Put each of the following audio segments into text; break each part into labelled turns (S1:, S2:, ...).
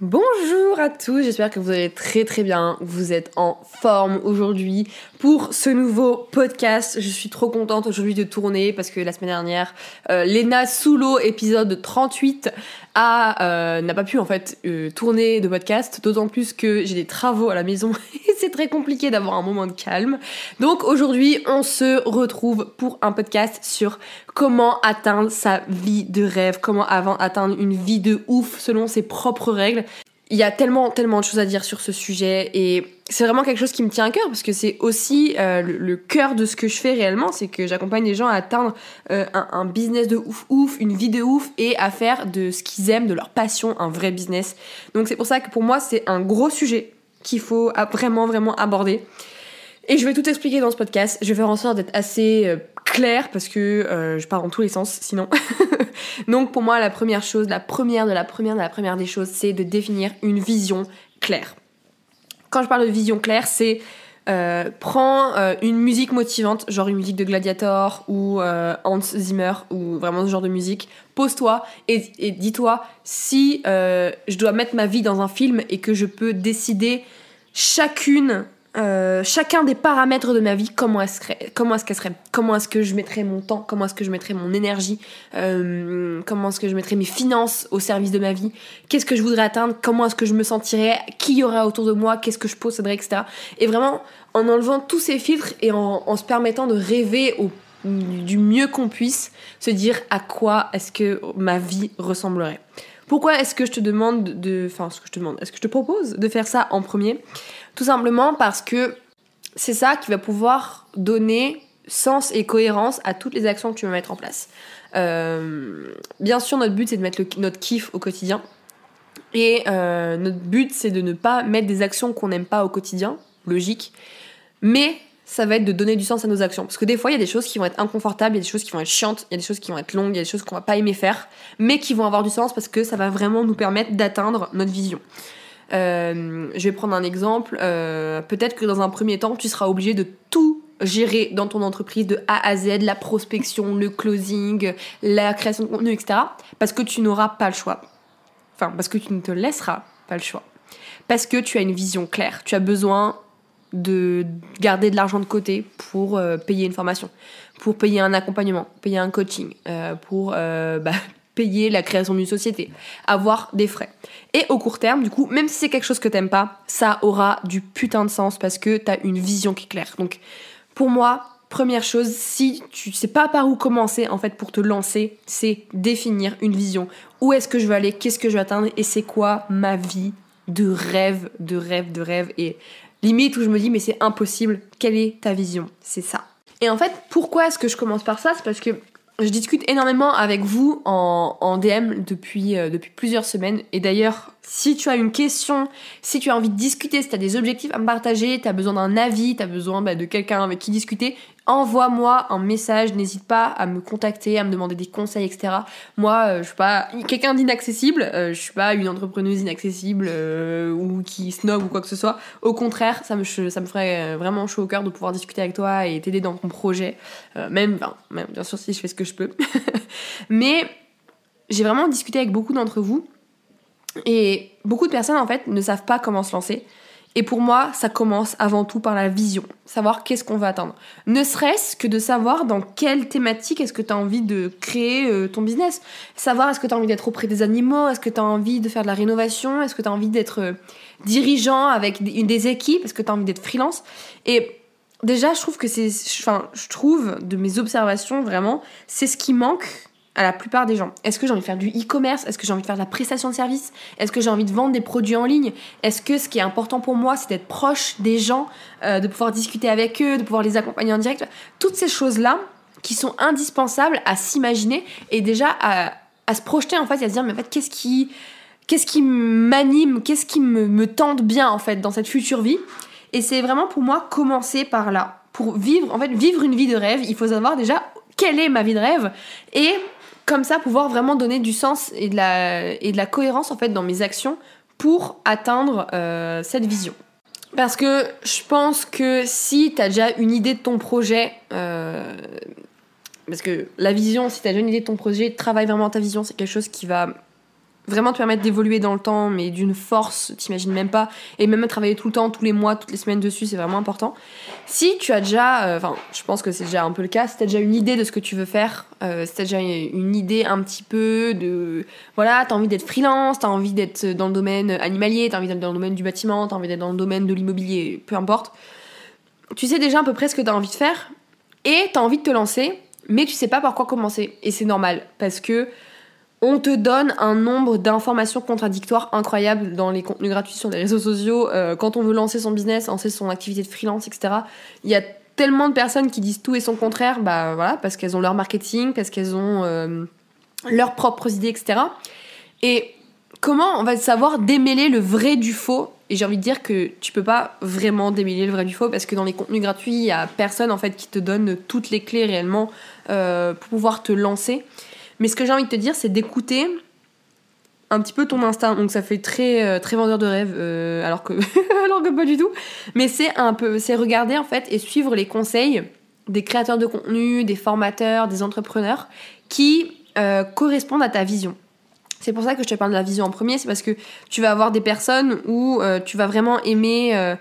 S1: Bonjour à tous, j'espère que vous allez très très bien, vous êtes en forme aujourd'hui pour ce nouveau podcast. Je suis trop contente aujourd'hui de tourner parce que la semaine dernière, euh, Lena Soulo, épisode 38, a euh, n'a pas pu en fait euh, tourner de podcast, d'autant plus que j'ai des travaux à la maison et c'est très compliqué d'avoir un moment de calme. Donc aujourd'hui, on se retrouve pour un podcast sur comment atteindre sa vie de rêve, comment avant atteindre une vie de ouf selon ses propres règles. Il y a tellement, tellement de choses à dire sur ce sujet et c'est vraiment quelque chose qui me tient à cœur parce que c'est aussi euh, le, cœur de ce que je fais réellement, c'est que j'accompagne les gens à atteindre euh, un, un, business de ouf ouf, une vie de ouf et à faire de ce qu'ils aiment, de leur passion, un vrai business. Donc c'est pour ça que pour moi c'est un gros sujet qu'il faut vraiment vraiment aborder. Et je vais tout expliquer dans ce podcast. Je vais faire en sorte d'être assez euh, clair parce que euh, je pars dans tous les sens sinon. Donc pour moi, la première chose, la première de la première de la première des choses, c'est de définir une vision claire. Quand je parle de vision claire, c'est euh, prends une musique motivante, genre une musique de Gladiator ou Hans Zimmer ou vraiment ce genre de musique. Pose-toi et, et dis-toi si je dois mettre ma vie dans un film et que je peux décider chacune euh, chacun des paramètres de ma vie, comment est-ce qu'elle serait, comment est-ce que je mettrais mon temps, comment est-ce que je mettrais mon énergie, euh, comment est-ce que je mettrais mes finances au service de ma vie, qu'est-ce que je voudrais atteindre, comment est-ce que je me sentirais, qui y aura autour de moi, qu'est-ce que je posséderais, etc. Et vraiment en enlevant tous ces filtres et en, se permettant de rêver du mieux qu'on puisse, se dire à quoi est-ce que ma vie ressemblerait. Pourquoi est-ce que je te demande de, enfin ce que je te demande, est-ce que je te propose de faire ça en premier? Tout simplement parce que c'est ça qui va pouvoir donner sens et cohérence à toutes les actions que tu vas mettre en place. Euh, bien sûr, notre but c'est de mettre notre kiff au quotidien. Et euh, notre but c'est de ne pas mettre des actions qu'on n'aime pas au quotidien, logique. Mais ça va être de donner du sens à nos actions. Parce que des fois, il y a des choses qui vont être inconfortables, il y a des choses qui vont être chiantes, il y a des choses qui vont être longues, il y a des choses qu'on va pas aimer faire, mais qui vont avoir du sens parce que ça va vraiment nous permettre d'atteindre notre vision. Euh, je vais prendre un exemple. Euh, peut-être que dans un premier temps, tu seras obligé de tout gérer dans ton entreprise de A à Z, la prospection, le closing, la création de contenu, etc. Parce que tu n'auras pas le choix. Enfin, parce que tu ne te laisseras pas le choix. Parce que tu as une vision claire. Tu as besoin de garder de l'argent de côté pour euh, payer une formation, pour payer un accompagnement, payer un coaching, pour bah, payer la création d'une société, avoir des frais. Et au court terme, du coup, même si c'est quelque chose que t'aimes pas, ça aura du putain de sens parce que t'as une vision qui est claire. Donc, pour moi, première chose, si tu sais pas par où commencer, en fait, pour te lancer, c'est définir une vision. Où est-ce que je veux aller? Qu'est-ce que je veux atteindre? Et c'est quoi ma vie de rêve, de rêve, de rêve? Et limite où je me dis, mais c'est impossible. Quelle est ta vision? C'est ça. Et en fait, pourquoi est-ce que je commence par ça? C'est parce que je discute énormément avec vous en, DM depuis, euh, depuis plusieurs semaines. Et d'ailleurs, si tu as une question, si tu as envie de discuter, si tu as des objectifs à me partager, tu as besoin d'un avis, tu as besoin bah, de quelqu'un avec qui discuter, envoie-moi un message, n'hésite pas à me contacter, à me demander des conseils, etc. Moi, euh, je suis pas quelqu'un d'inaccessible, euh, je suis pas une entrepreneuse inaccessible euh, ou qui snob ou quoi que ce soit. Au contraire, ça me, ça me ferait vraiment chaud au cœur de pouvoir discuter avec toi et t'aider dans ton projet, même, même bien sûr si je fais ce que je peux. Mais j'ai vraiment discuté avec beaucoup d'entre vous et beaucoup de personnes en fait ne savent pas comment se lancer. Et pour moi, ça commence avant tout par la vision, savoir qu'est-ce qu'on va atteindre. Ne serait-ce que de savoir dans quelle thématique est-ce que tu as envie de créer euh, ton business. Savoir est-ce que tu as envie d'être auprès des animaux, est-ce que tu as envie de faire de la rénovation, est-ce que tu as envie d'être euh, dirigeant avec des, des équipes, est-ce que tu as envie d'être freelance. Et déjà, je trouve que c'est... Enfin, je trouve, de mes observations, vraiment, c'est ce qui manque à la plupart des gens. Est-ce que j'ai envie de faire du e-commerce? Est-ce que j'ai envie de faire de la prestation de service? Est-ce que j'ai envie de vendre des produits en ligne? Est-ce que ce qui est important pour moi, c'est d'être proche des gens, euh, de pouvoir discuter avec eux, de pouvoir les accompagner en direct? Toutes ces choses-là qui sont indispensables à s'imaginer et déjà à, se projeter en fait à se dire mais en fait qu'est-ce qui qu'est-ce qui m'anime, qu'est-ce qui me, me tente bien en fait dans cette future vie? Et c'est vraiment pour moi commencer par là. Pour vivre, en fait, vivre une vie de rêve, il faut savoir déjà quelle est ma vie de rêve et comme ça pouvoir vraiment donner du sens et de la, et de la cohérence en fait dans mes actions pour atteindre euh, cette vision. Parce que je pense que si tu as déjà une idée de ton projet, euh, parce que la vision, si tu as déjà une idée de ton projet, travaille vraiment ta vision, c'est quelque chose qui va vraiment te permettre d'évoluer dans le temps, mais d'une force, t'imagines même pas. Et même travailler tout le temps, tous les mois, toutes les semaines dessus, c'est vraiment important. Si tu as déjà, euh, enfin, je pense que c'est déjà un peu le cas, si tu as déjà une idée de ce que tu veux faire, euh, si tu as déjà une idée un petit peu de. Voilà, tu as envie d'être freelance, tu as envie d'être dans le domaine animalier, tu as envie d'être dans le domaine du bâtiment, tu as envie d'être dans le domaine de l'immobilier, peu importe. Tu sais déjà à peu près ce que tu as envie de faire et tu as envie de te lancer, mais tu sais pas par quoi commencer. Et c'est normal, parce que on te donne un nombre d'informations contradictoires incroyables dans les contenus gratuits sur les réseaux sociaux. Euh, quand on veut lancer son business, lancer son activité de freelance, etc. Il y a tellement de personnes qui disent tout et son contraire, bah voilà, parce qu'elles ont leur marketing, parce qu'elles ont euh, leurs propres idées, etc. Et comment on va savoir démêler le vrai du faux? Et j'ai envie de dire que tu peux pas vraiment démêler le vrai du faux parce que dans les contenus gratuits, il y a personne en fait qui te donne toutes les clés réellement euh, pour pouvoir te lancer. Mais ce que j'ai envie de te dire, c'est d'écouter un petit peu ton instinct. Donc ça fait très, euh, très vendeur de rêve, euh, alors, que, pas du tout. Mais c'est un peu, c'est regarder en fait et suivre les conseils des créateurs de contenu, des formateurs, des entrepreneurs qui euh, correspondent à ta vision. C'est pour ça que je te parle de la vision en premier, c'est parce que tu vas avoir des personnes où tu vas vraiment aimer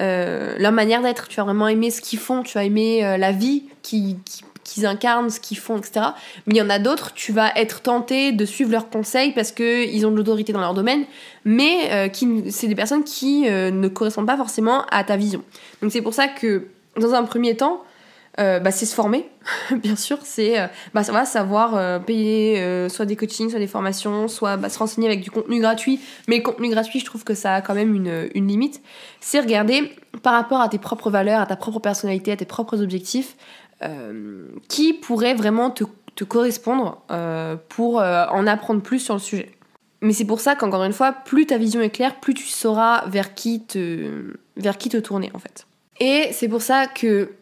S1: leur manière d'être, tu vas vraiment aimer ce qu'ils font, tu vas aimer la vie qui qu'ils incarnent, ce qu'ils font, etc. Mais il y en a d'autres, tu vas être tenté de suivre leurs conseils parce qu'ils ont de l'autorité dans leur domaine, mais euh, qui, c'est des personnes qui euh, ne correspondent pas forcément à ta vision. Donc c'est pour ça que, dans un premier temps, euh, bah, c'est se former, bien sûr, c'est bah, ça va savoir payer soit des coachings, soit des formations, soit bah, se renseigner avec du contenu gratuit. Mais le contenu gratuit, je trouve que ça a quand même une, une limite. C'est regarder par rapport à tes propres valeurs, à ta propre personnalité, à tes propres objectifs, euh, qui pourrait vraiment te, correspondre euh, pour euh, en apprendre plus sur le sujet. Mais c'est pour ça qu'encore une fois, plus ta vision est claire, plus tu sauras vers qui te, vers qui te tourner en fait. Et c'est pour ça que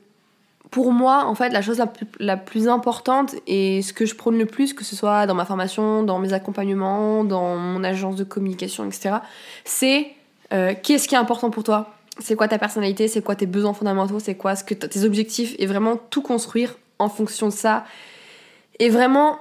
S1: pour moi, en fait, la chose la plus, importante et ce que je prône le plus, que ce soit dans ma formation, dans mes accompagnements, dans mon agence de communication, etc., c'est qu'est-ce qui est important pour toi? C'est quoi ta personnalité, c'est quoi tes besoins fondamentaux, c'est quoi ce que tes objectifs? Et vraiment tout construire en fonction de ça. Et vraiment,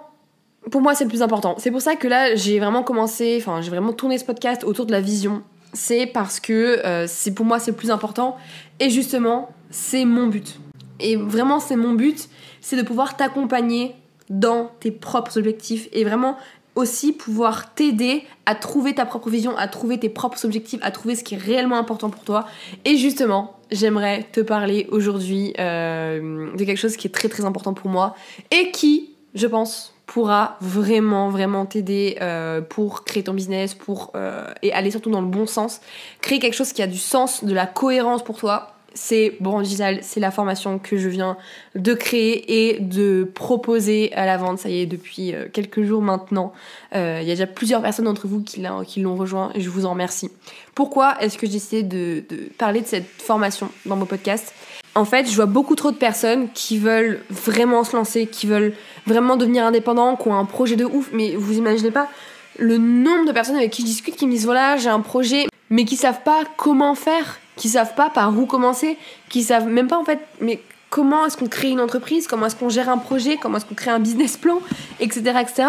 S1: pour moi, c'est le plus important. C'est pour ça que là, j'ai vraiment commencé, enfin, j'ai vraiment tourné ce podcast autour de la vision. C'est parce que euh, c'est pour moi, c'est le plus important. Et justement, c'est mon but. Et vraiment, c'est mon but, c'est de pouvoir t'accompagner dans tes propres objectifs et vraiment aussi pouvoir t'aider à trouver ta propre vision, à trouver tes propres objectifs, à trouver ce qui est réellement important pour toi. Et justement, j'aimerais te parler aujourd'hui euh, de quelque chose qui est très très important pour moi et qui, je pense, pourra vraiment vraiment t'aider euh, pour créer ton business, pour euh, et aller surtout dans le bon sens, créer quelque chose qui a du sens, de la cohérence pour toi c'est Bon Digital, c'est la formation que je viens de créer et de proposer à la vente. Ça y est, depuis euh, quelques jours maintenant. Euh, il y a déjà plusieurs personnes d'entre vous qui l'ont rejoint et je vous en remercie. Pourquoi est-ce que j'ai décidé de, parler de cette formation dans mon podcast? En fait, je vois beaucoup trop de personnes qui veulent vraiment se lancer, qui veulent vraiment devenir indépendants, qui ont un projet de ouf, mais vous imaginez pas le nombre de personnes avec qui je discute qui me disent voilà, j'ai un projet, mais qui savent pas comment faire qui savent pas par où commencer, qui savent même pas en fait, mais comment est-ce qu'on crée une entreprise, comment est-ce qu'on gère un projet, comment est-ce qu'on crée un business plan, etc., etc.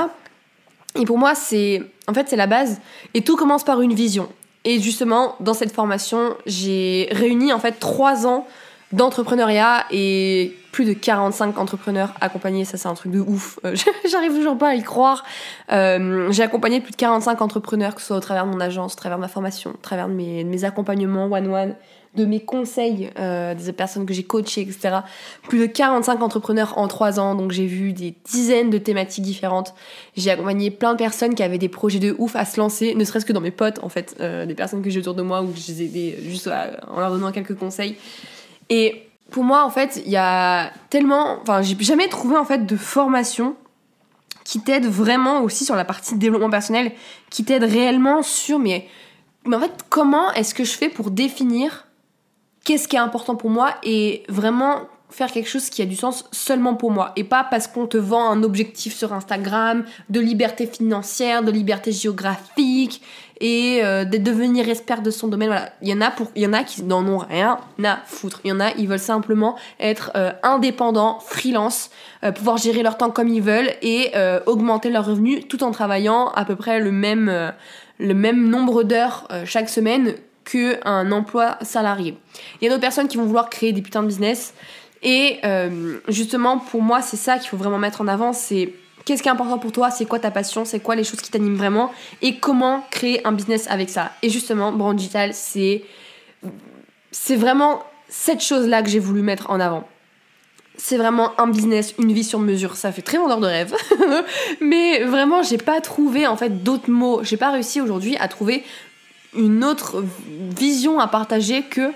S1: Et pour moi, c'est en fait c'est la base. Et tout commence par une vision. Et justement, dans cette formation, j'ai réuni en fait trois ans d'entrepreneuriat et plus de 45 entrepreneurs accompagnés, ça c'est un truc de ouf, euh, j'arrive toujours pas à y croire. Euh, j'ai accompagné plus de 45 entrepreneurs, que ce soit au travers de mon agence, au travers de ma formation, au travers de mes, accompagnements one-one, de mes conseils, euh, des personnes que j'ai coachées, etc. Plus de 45 entrepreneurs en 3 ans, donc j'ai vu des dizaines de thématiques différentes. J'ai accompagné plein de personnes qui avaient des projets de ouf à se lancer, ne serait-ce que dans mes potes en fait, des personnes que j'ai autour de moi que je les ai aidées juste en leur donnant quelques conseils. Et pour moi, en fait, il y a tellement. Enfin, j'ai jamais trouvé en fait de formation qui t'aide vraiment aussi sur la partie développement personnel, qui t'aide réellement sur mais, mais en fait, comment est-ce que je fais pour définir qu'est-ce qui est important pour moi et vraiment faire quelque chose qui a du sens seulement pour moi et pas parce qu'on te vend un objectif sur Instagram de liberté financière, de liberté géographique et euh, de devenir expert de son domaine. Voilà, il y en a pour, il y en a qui n'en ont rien à foutre. Il y en a, ils veulent simplement être euh, indépendants, freelance, euh, pouvoir gérer leur temps comme ils veulent et augmenter leurs revenus tout en travaillant à peu près le même le même nombre d'heures chaque semaine qu'un emploi salarié. Il y a d'autres personnes qui vont vouloir créer des putains de business et euh, justement, pour moi, c'est ça qu'il faut vraiment mettre en avant, c'est qu'est-ce qui est important pour toi, c'est quoi ta passion, c'est quoi les choses qui t'animent vraiment, et comment créer un business avec ça. Et justement, Brand Digital, c'est c'est vraiment cette chose-là que j'ai voulu mettre en avant. C'est vraiment un business, une vie sur mesure. Ça fait très vendeur de rêve. Mais vraiment, j'ai pas trouvé en fait d'autres mots. J'ai pas réussi aujourd'hui à trouver une autre vision à partager que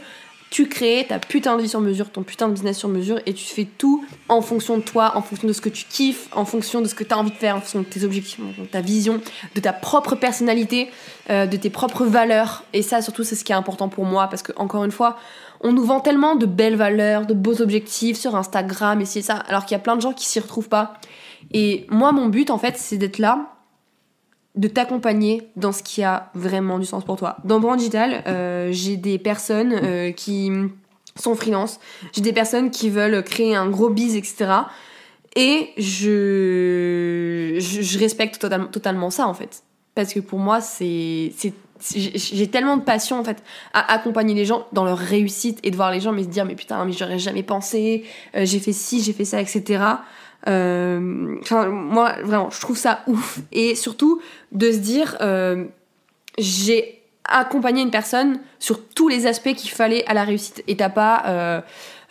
S1: tu crées ta putain de vie sur mesure, ton putain de business sur mesure, et tu fais tout en fonction de toi, en fonction de ce que tu kiffes, en fonction de ce que tu as envie de faire, en fonction de tes objectifs, de ta vision, de ta propre personnalité, euh, de tes propres valeurs. Et ça, surtout, c'est ce qui est important pour moi, parce que, encore une fois, on nous vend tellement de belles valeurs, de beaux objectifs sur Instagram et c'est ça, alors qu'il y a plein de gens qui s'y retrouvent pas. Et moi, mon but, en fait, c'est d'être là de t'accompagner dans ce qui a vraiment du sens pour toi. Dans Brand Digital, euh, j'ai des personnes euh, qui sont freelance, j'ai des personnes qui veulent créer un gros biz, etc. Et je, je, respecte totalement, totalement ça en fait. Parce que pour moi, c'est, j'ai tellement de passion en fait à accompagner les gens dans leur réussite et de voir les gens me dire mais putain mais j'aurais jamais pensé, euh, j'ai fait ci, j'ai fait ça, etc. Euh, enfin, moi, vraiment, je trouve ça ouf. Et surtout, de se dire, euh, j'ai accompagné une personne sur tous les aspects qu'il fallait à la réussite. Et t'as pas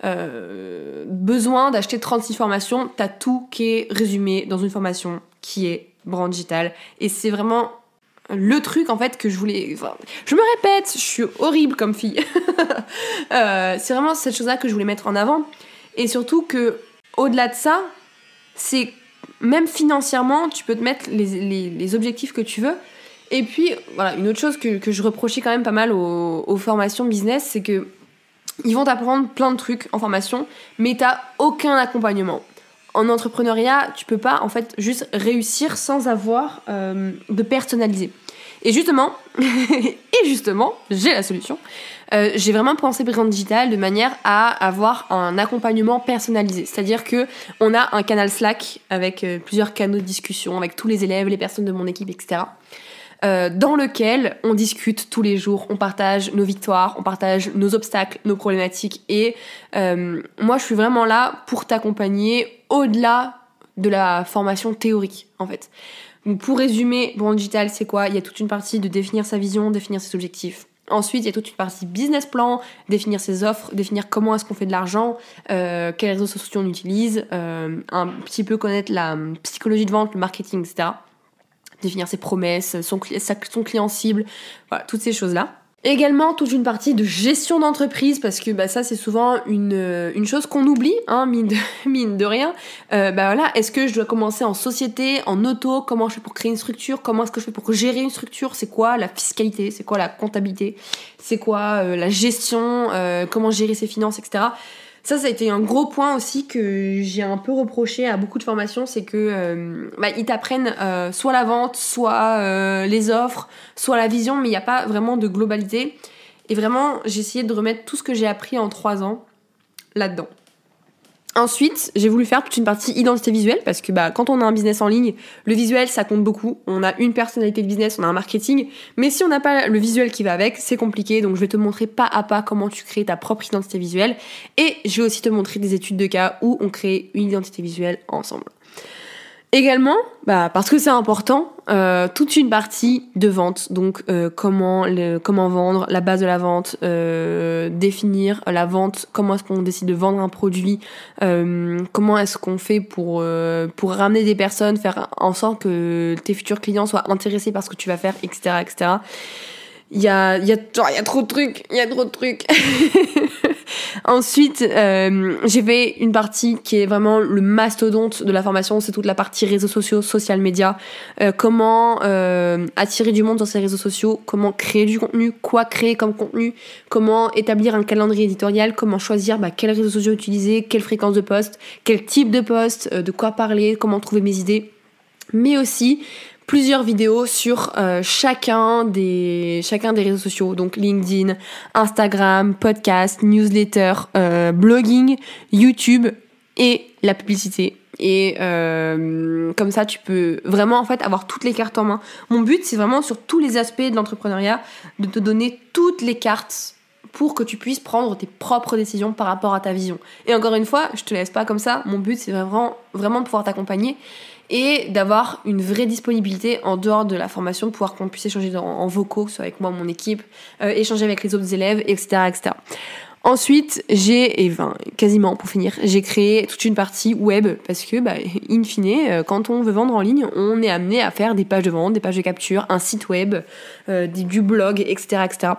S1: euh, besoin d'acheter 36 formations, t'as tout qui est résumé dans une formation qui est brand digital. Et c'est vraiment le truc en fait que je voulais. je me répète, je suis horrible comme fille. c'est vraiment cette chose-là que je voulais mettre en avant. Et surtout que, au-delà de ça, c'est même financièrement, tu peux te mettre les, objectifs que tu veux. Et puis, voilà, une autre chose que, je reprochais quand même pas mal aux, formations business, c'est que ils vont t'apprendre plein de trucs en formation, mais t'as aucun accompagnement. En entrepreneuriat, tu peux pas en fait juste réussir sans avoir euh, de personnalisé. Et justement, j'ai la solution. Euh, j'ai vraiment pensé brand digital de manière à avoir un accompagnement personnalisé. C'est-à-dire que on a un canal Slack avec euh, plusieurs canaux de discussion avec tous les élèves, les personnes de mon équipe, etc. Euh, dans lequel on discute tous les jours, on partage nos victoires, on partage nos obstacles, nos problématiques. Et moi, je suis vraiment là pour t'accompagner au-delà de la formation théorique, en fait. Donc pour résumer, brand digital, c'est quoi? Il y a toute une partie de définir sa vision, définir ses objectifs. Ensuite, il y a toute une partie business plan, définir ses offres, définir comment est-ce qu'on fait de l'argent, euh, quels réseaux sociaux on utilise, euh, un petit peu connaître la psychologie de vente, le marketing, etc. Définir ses promesses, son, son client cible, voilà, toutes ces choses-là. Également toute une partie de gestion d'entreprise parce que bah, ça c'est souvent une, euh, une chose qu'on oublie, hein, mine, de, mine de rien. Euh, bah voilà, est-ce que je dois commencer en société, en auto, comment je fais pour créer une structure, comment est-ce que je fais pour gérer une structure, c'est quoi la fiscalité, c'est quoi la comptabilité, c'est quoi euh, la gestion, comment gérer ses finances, etc. Ça, ça a été un gros point aussi que j'ai un peu reproché à beaucoup de formations, c'est que euh, bah, ils t'apprennent euh, soit la vente, soit euh, les offres, soit la vision, mais il n'y a pas vraiment de globalité. Et vraiment, j'ai essayé de remettre tout ce que j'ai appris en trois ans là-dedans. Ensuite, j'ai voulu faire toute une partie identité visuelle parce que bah, quand on a un business en ligne, le visuel ça compte beaucoup. On a une personnalité de business, on a un marketing, mais si on n'a pas le visuel qui va avec, c'est compliqué. Donc je vais te montrer pas à pas comment tu crées ta propre identité visuelle et je vais aussi te montrer des études de cas où on crée une identité visuelle ensemble. Également, bah, parce que c'est important, euh, toute une partie de vente, donc euh, comment, le, comment vendre, la base de la vente, euh, définir la vente, comment est-ce qu'on décide de vendre un produit, comment est-ce qu'on fait pour, pour ramener des personnes, faire en sorte que tes futurs clients soient intéressés par ce que tu vas faire, etc. etc. Il y a, y, a, y a trop de trucs, il y a trop de trucs. Ensuite, euh, j'ai fait une partie qui est vraiment le mastodonte de la formation, c'est toute la partie réseaux sociaux, social media, euh, comment euh, attirer du monde sur ces réseaux sociaux, comment créer du contenu, quoi créer comme contenu, comment établir un calendrier éditorial, comment choisir bah, quels réseaux sociaux utiliser, quelle fréquence de poste, quel type de poste, de quoi parler, comment trouver mes idées, mais aussi plusieurs vidéos sur euh, chacun, des, réseaux sociaux, donc LinkedIn, Instagram, podcast, newsletter, euh, blogging, YouTube et la publicité. Et euh, comme ça, tu peux vraiment en fait avoir toutes les cartes en main. Mon but, c'est vraiment sur tous les aspects de l'entrepreneuriat de te donner toutes les cartes pour que tu puisses prendre tes propres décisions par rapport à ta vision. Et encore une fois, je te laisse pas comme ça. Mon but, c'est vraiment, de pouvoir t'accompagner et d'avoir une vraie disponibilité en dehors de la formation, de pouvoir qu'on puisse échanger en, vocaux, soit avec moi, mon équipe, euh, échanger avec les autres élèves, etc. etc. Ensuite, j'ai, et ben, quasiment pour finir, j'ai créé toute une partie web parce que, bah, in fine, euh, quand on veut vendre en ligne, on est amené à faire des pages de vente, des pages de capture, un site web, euh, du blog, etc., etc.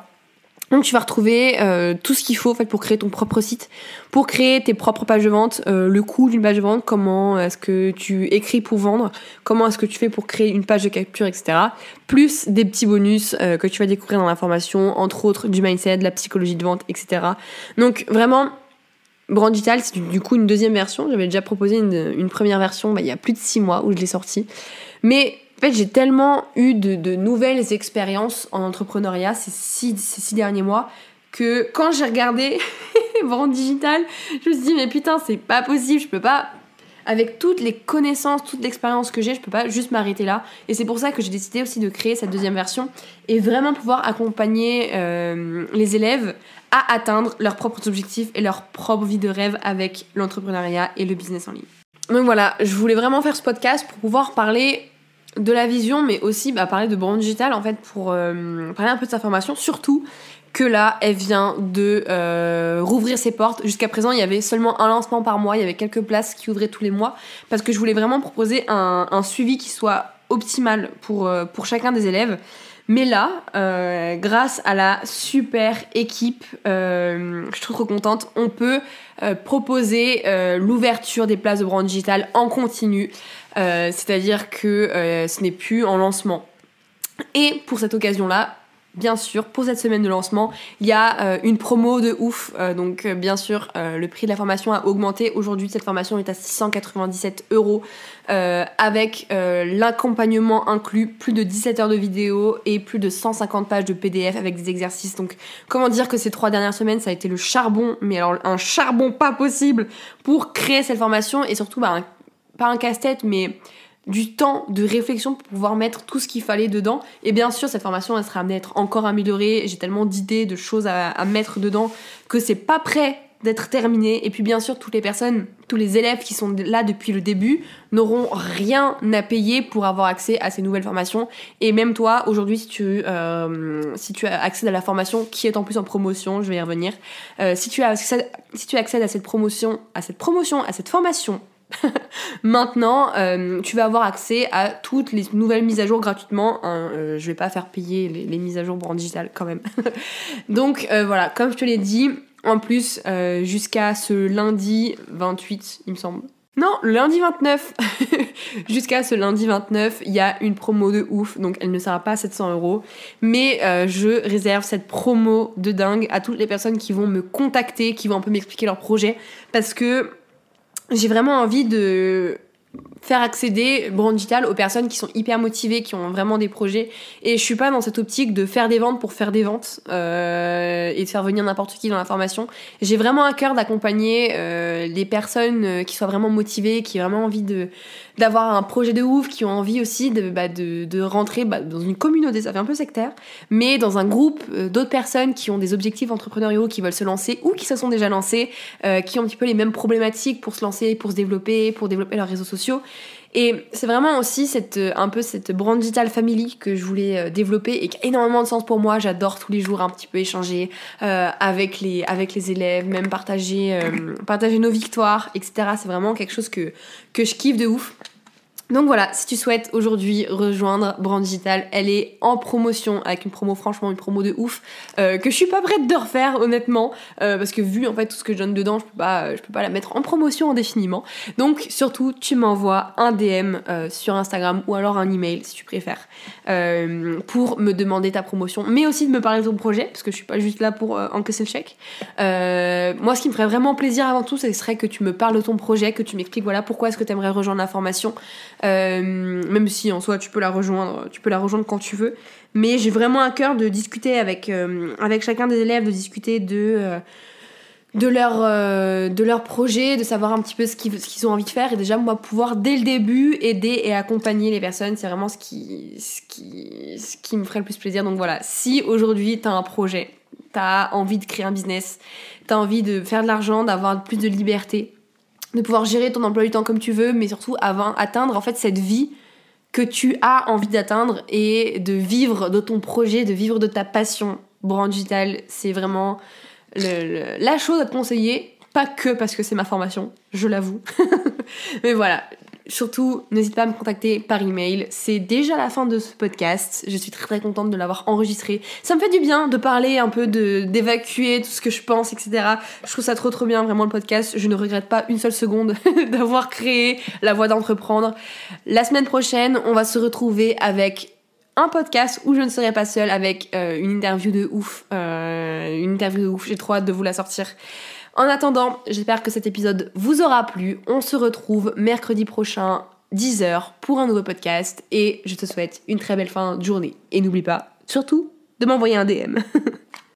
S1: Donc tu vas retrouver euh, tout ce qu'il faut en pour créer ton propre site, pour créer tes propres pages de vente, euh, le coût d'une page de vente, comment est-ce que tu écris pour vendre, comment est-ce que tu fais pour créer une page de capture, etc. Plus des petits bonus euh, que tu vas découvrir dans la formation, entre autres du mindset, de la psychologie de vente, etc. Donc vraiment, Brand Digital, c'est du coup une deuxième version. J'avais déjà proposé une, première version bah, il y a plus de six mois où je l'ai sortie. Mais fait, j'ai tellement eu de, nouvelles expériences en entrepreneuriat ces six, derniers mois que quand j'ai regardé Brand Digital, je me suis dit, mais putain, c'est pas possible, je peux pas. Avec toutes les connaissances, toute l'expérience que j'ai, je peux pas juste m'arrêter là. Et c'est pour ça que j'ai décidé aussi de créer cette deuxième version et vraiment pouvoir accompagner euh, les élèves à atteindre leurs propres objectifs et leur propre vie de rêve avec l'entrepreneuriat et le business en ligne. Donc voilà, je voulais vraiment faire ce podcast pour pouvoir parler de la vision, mais aussi bah, parler de Brand Digital, en fait, pour euh, parler un peu de sa formation, surtout que là, elle vient de euh, rouvrir ses portes. Jusqu'à présent, il y avait seulement un lancement par mois, il y avait quelques places qui ouvraient tous les mois, parce que je voulais vraiment proposer un, suivi qui soit optimal pour, euh, pour chacun des élèves. Mais là, grâce à la super équipe, je suis trop, contente, on peut proposer l'ouverture des places de brand digital en continu. Euh, c'est-à-dire que euh, ce n'est plus en lancement. Et pour cette occasion-là, bien sûr, pour cette semaine de lancement, il y a euh, une promo de ouf. donc, bien sûr, le prix de la formation a augmenté. Aujourd'hui, cette formation est à 697 euros avec l'accompagnement inclus, plus de 17 heures de vidéo et plus de 150 pages de PDF avec des exercices. Donc, comment dire que ces trois dernières semaines, ça a été le charbon, mais alors un charbon pas possible pour créer cette formation et surtout bah, un pas un casse-tête, mais du temps de réflexion pour pouvoir mettre tout ce qu'il fallait dedans. Et bien sûr, cette formation, elle sera amenée à être encore améliorée. J'ai tellement d'idées, de choses à, mettre dedans que c'est pas prêt d'être terminé. Et puis bien sûr, toutes les personnes, tous les élèves qui sont là depuis le début n'auront rien à payer pour avoir accès à ces nouvelles formations. Et même toi, aujourd'hui, si tu euh, si accès à la formation qui est en plus en promotion, je vais y revenir. Euh, si tu si tu accèdes à cette promotion, à cette promotion, à cette formation Maintenant, euh, tu vas avoir accès à toutes les nouvelles mises à jour gratuitement. Hein, euh, je vais pas faire payer les, mises à jour pour digital quand même. Donc euh, voilà, comme je te l'ai dit, en plus, jusqu'à ce lundi 28, il me semble. Non, lundi 29. Jusqu'à ce lundi 29, il y a une promo de ouf, donc elle ne sera pas à 700 euros. Mais je réserve cette promo de dingue à toutes les personnes qui vont me contacter, qui vont un peu m'expliquer leur projet. Parce que j'ai vraiment envie de faire accéder Brand Digital aux personnes qui sont hyper motivées, qui ont vraiment des projets. Et je suis pas dans cette optique de faire des ventes pour faire des ventes euh, et de faire venir n'importe qui dans la formation. J'ai vraiment à cœur d'accompagner euh, les personnes euh, qui soient vraiment motivées, qui ont vraiment envie de d'avoir un projet de ouf, qui ont envie aussi de, bah, de, de rentrer bah, dans une communauté, ça fait un peu sectaire, mais dans un groupe euh, d'autres personnes qui ont des objectifs entrepreneuriaux, qui veulent se lancer ou qui se sont déjà lancés, euh, qui ont un petit peu les mêmes problématiques pour se lancer, pour se développer, pour développer leurs réseaux sociaux. Et c'est vraiment aussi euh, un peu cette brand digital family que je voulais euh, développer et qui a énormément de sens pour moi. J'adore tous les jours un petit peu échanger euh, avec, les, élèves, même partager, partager nos victoires, etc. C'est vraiment quelque chose que, que je kiffe de ouf. Donc voilà, si tu souhaites aujourd'hui rejoindre Brand Digital, elle est en promotion avec une promo, franchement, une promo de ouf euh, que je suis pas prête de refaire honnêtement euh, parce que vu en fait tout ce que je donne dedans, je peux pas, peux pas la mettre en promotion indéfiniment. Donc surtout, tu m'envoies un DM euh, sur Instagram ou alors un email si tu préfères pour me demander ta promotion, mais aussi de me parler de ton projet parce que je suis pas juste là pour encaisser le chèque. moi, ce qui me ferait vraiment plaisir avant tout, ce serait que tu me parles de ton projet, que tu m'expliques voilà pourquoi est-ce que tu aimerais rejoindre la formation. Euh, même si en soi tu peux la rejoindre, tu peux la rejoindre quand tu veux. Mais j'ai vraiment un cœur de discuter avec, euh, avec chacun des élèves, de discuter de, euh, de, leur, de leur projet, de savoir un petit peu ce qu'ils, ce qu'ils ont envie de faire. Et déjà, moi, pouvoir dès le début aider et accompagner les personnes, c'est vraiment ce qui, ce, qui, ce qui me ferait le plus plaisir. Donc voilà, si aujourd'hui tu as un projet, tu as envie de créer un business, tu as envie de faire de l'argent, d'avoir plus de liberté, de pouvoir gérer ton emploi du temps comme tu veux, mais surtout avant, atteindre en fait cette vie que tu as envie d'atteindre et de vivre de ton projet, de vivre de ta passion. Brand digital, c'est vraiment la chose à te conseiller, pas que parce que c'est ma formation, je l'avoue. mais voilà, Surtout, n'hésite pas à me contacter par email. C'est déjà la fin de ce podcast. Je suis très très contente de l'avoir enregistré. Ça me fait du bien de parler un peu, d'évacuer tout ce que je pense, etc. Je trouve ça trop trop bien, vraiment le podcast. Je ne regrette pas une seule seconde d'avoir créé la voie d'entreprendre. La semaine prochaine, on va se retrouver avec un podcast où je ne serai pas seule avec euh, une interview de ouf. Euh, une interview de ouf, j'ai trop hâte de vous la sortir. En attendant, j'espère que cet épisode vous aura plu. On se retrouve mercredi prochain, 10h, pour un nouveau podcast. Et je te souhaite une très belle fin de journée. Et n'oublie pas, surtout, de m'envoyer un DM.